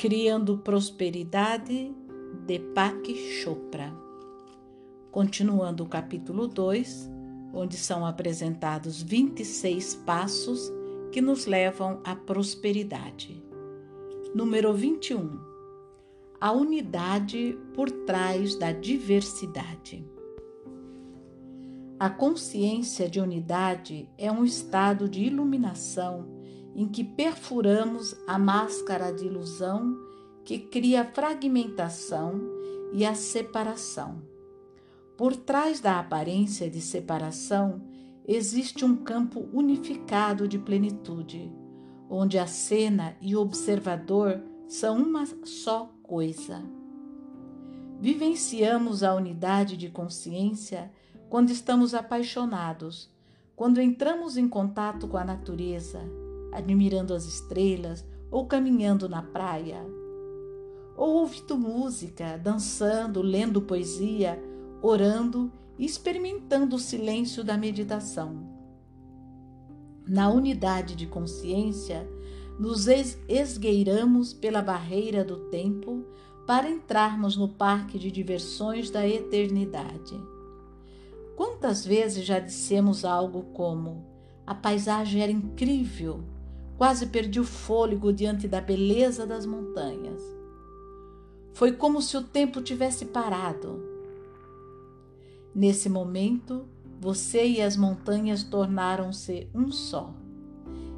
Criando Prosperidade, Deepak Chopra. Continuando o capítulo 2, onde são apresentados 26 passos que nos levam à prosperidade. Número 21. A unidade por trás da diversidade. A consciência de unidade é um estado de iluminação em que perfuramos a máscara de ilusão que cria a fragmentação e a separação. Por trás da aparência de separação existe um campo unificado de plenitude, onde a cena e o observador são uma só coisa. Vivenciamos a unidade de consciência quando estamos apaixonados, quando entramos em contato com a natureza admirando as estrelas ou caminhando na praia, ou ouvindo música, dançando, lendo poesia, orando e experimentando o silêncio da meditação. Na unidade de consciência, nos esgueiramos pela barreira do tempo para entrarmos no parque de diversões da eternidade. Quantas vezes já dissemos algo como: a paisagem era incrível, Quase perdi o fôlego diante da beleza das montanhas. Foi como se o tempo tivesse parado. Nesse momento, você e as montanhas tornaram-se um só,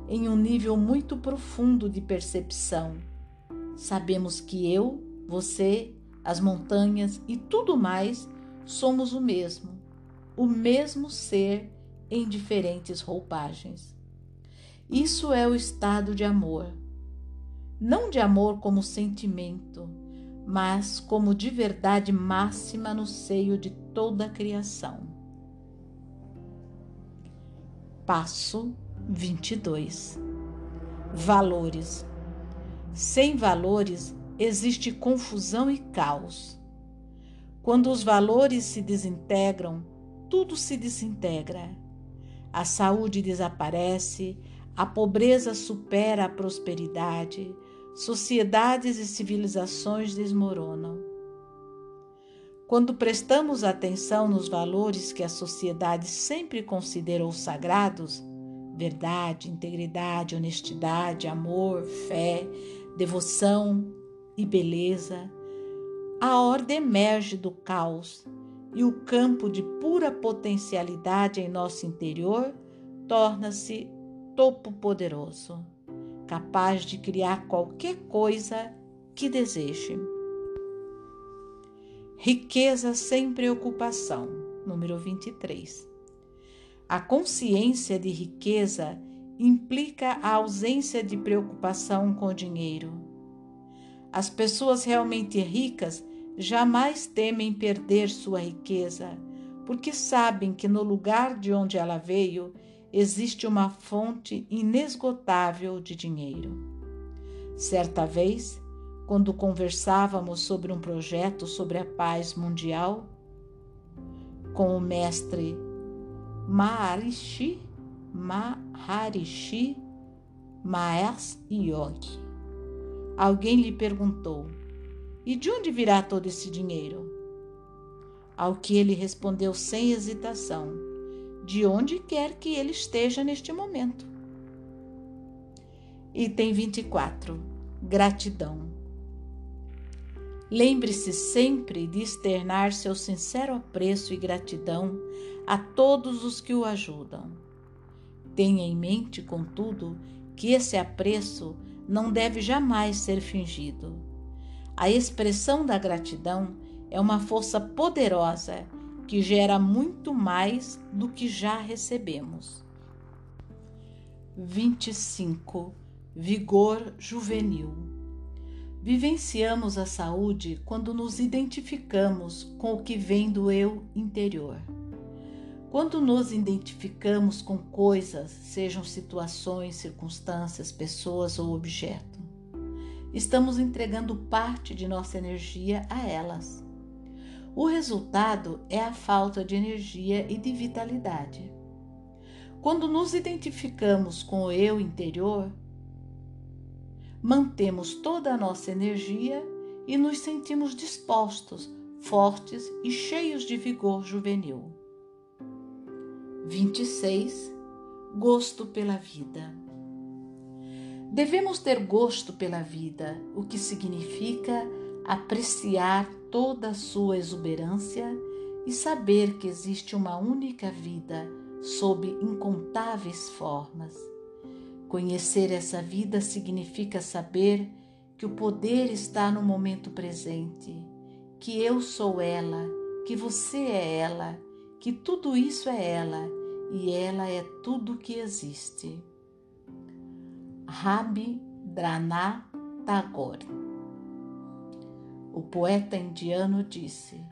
em um nível muito profundo de percepção. Sabemos que eu, você, as montanhas e tudo mais somos o mesmo, o mesmo ser em diferentes roupagens. Isso é o estado de amor. Não de amor como sentimento, mas como de verdade máxima no seio de toda a criação. Passo 22 Valores. Sem valores existe confusão e caos. Quando os valores se desintegram, tudo se desintegra. A saúde desaparece, a pobreza supera a prosperidade, sociedades e civilizações desmoronam. Quando prestamos atenção nos valores que a sociedade sempre considerou sagrados verdade, integridade, honestidade, amor, fé, devoção e beleza a ordem emerge do caos e o campo de pura potencialidade em nosso interior torna-se topo poderoso, capaz de criar qualquer coisa que deseje. Riqueza sem preocupação, número 23. A consciência de riqueza implica a ausência de preocupação com o dinheiro. As pessoas realmente ricas jamais temem perder sua riqueza, porque sabem que no lugar de onde ela veio existe uma fonte inesgotável de dinheiro. Certa vez, quando conversávamos sobre um projeto sobre a paz mundial com o mestre Maharishi, Maharishi Mahesh Yogi, alguém lhe perguntou: E de onde virá todo esse dinheiro? Ao que ele respondeu sem hesitação: de onde quer que ele esteja neste momento. Item 24. Gratidão. Lembre-se sempre de externar seu sincero apreço e gratidão a todos os que o ajudam. Tenha em mente, contudo, que esse apreço não deve jamais ser fingido. A expressão da gratidão é uma força poderosa que gera muito mais do que já recebemos. 25. Vigor juvenil. Vivenciamos a saúde quando nos identificamos com o que vem do eu interior. Quando nos identificamos com coisas, sejam situações, circunstâncias, pessoas ou objeto, estamos entregando parte de nossa energia a elas. O resultado é a falta de energia e de vitalidade. Quando nos identificamos com o eu interior, mantemos toda a nossa energia e nos sentimos dispostos, fortes e cheios de vigor juvenil. 26. Gosto pela vida. Devemos ter gosto pela vida, o que significa apreciar toda a sua exuberância e saber que existe uma única vida sob incontáveis formas. Conhecer essa vida significa saber que o poder está no momento presente, que eu sou ela, que você é ela, que tudo isso é ela e ela é tudo que existe. Rabi Drana Tagore O poeta indiano disse: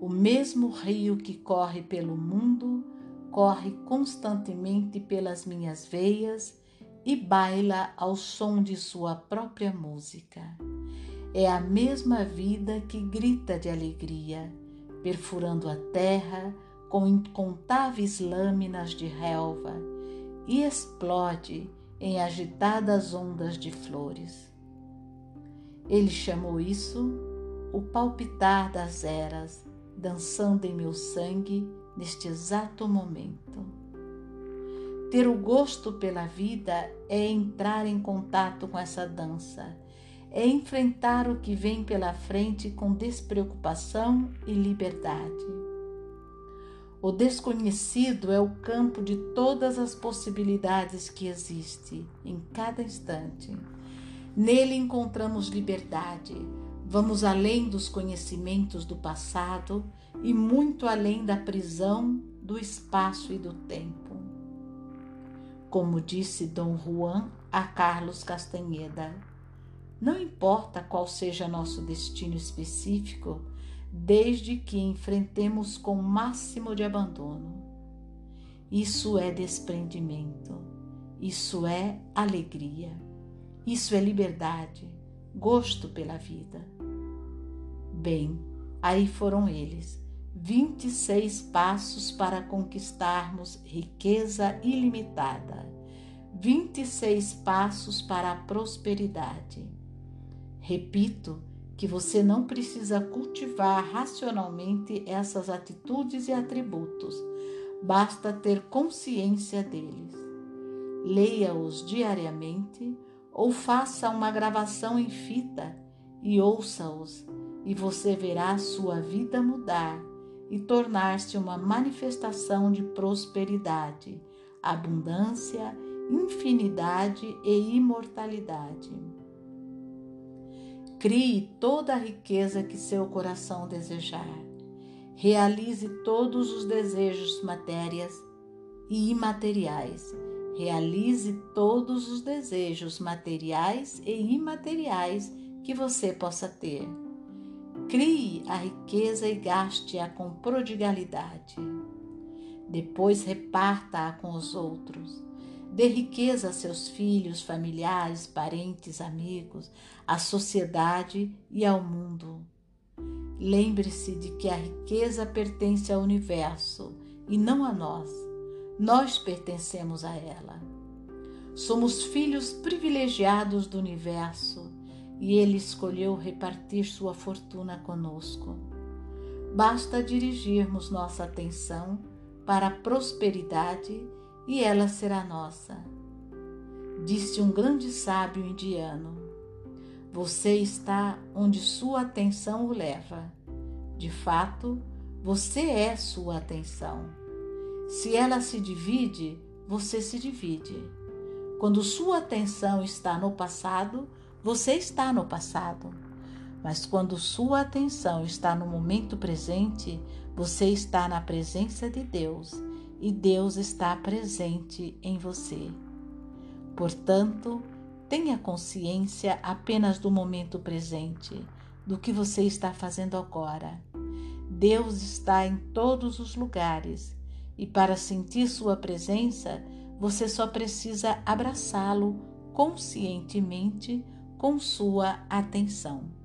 O mesmo rio que corre pelo mundo corre constantemente pelas minhas veias e baila ao som de sua própria música. É a mesma vida que grita de alegria, perfurando a terra com incontáveis lâminas de relva e explode em agitadas ondas de flores. Ele chamou isso o palpitar das eras, dançando em meu sangue neste exato momento. Ter o gosto pela vida é entrar em contato com essa dança, é enfrentar o que vem pela frente com despreocupação e liberdade. O desconhecido é o campo de todas as possibilidades que existe em cada instante. Nele encontramos liberdade, vamos além dos conhecimentos do passado e muito além da prisão do espaço e do tempo. Como disse Dom Juan a Carlos Castanheda, não importa qual seja nosso destino específico, desde que enfrentemos com o máximo de abandono. Isso é desprendimento, isso é alegria, isso é liberdade, gosto pela vida. Bem, aí foram eles, 26 passos para conquistarmos riqueza ilimitada, 26 passos para a prosperidade. Repito que você não precisa cultivar racionalmente essas atitudes e atributos, basta ter consciência deles. Leia-os diariamente ou faça uma gravação em fita e ouça-os, e você verá sua vida mudar e tornar-se uma manifestação de prosperidade, abundância, infinidade e imortalidade. Crie toda a riqueza que seu coração desejar. Realize todos os desejos matérias e imateriais. Realize todos os desejos materiais e imateriais que você possa ter. Crie a riqueza e gaste-a com prodigalidade. Depois reparta-a com os outros. Dê riqueza a seus filhos, familiares, parentes, amigos, à sociedade e ao mundo. Lembre-se de que a riqueza pertence ao universo e não a nós. Nós pertencemos a ela. Somos filhos privilegiados do universo e ele escolheu repartir sua fortuna conosco. Basta dirigirmos nossa atenção para a prosperidade e ela será nossa. Disse um grande sábio indiano: Você está onde sua atenção o leva. De fato, você é sua atenção. Se ela se divide, você se divide. Quando sua atenção está no passado, você está no passado, mas quando sua atenção está no momento presente, você está na presença de Deus e Deus está presente em você. Portanto, tenha consciência apenas do momento presente, do que você está fazendo agora. Deus está em todos os lugares e para sentir sua presença, você só precisa abraçá-lo conscientemente com sua atenção.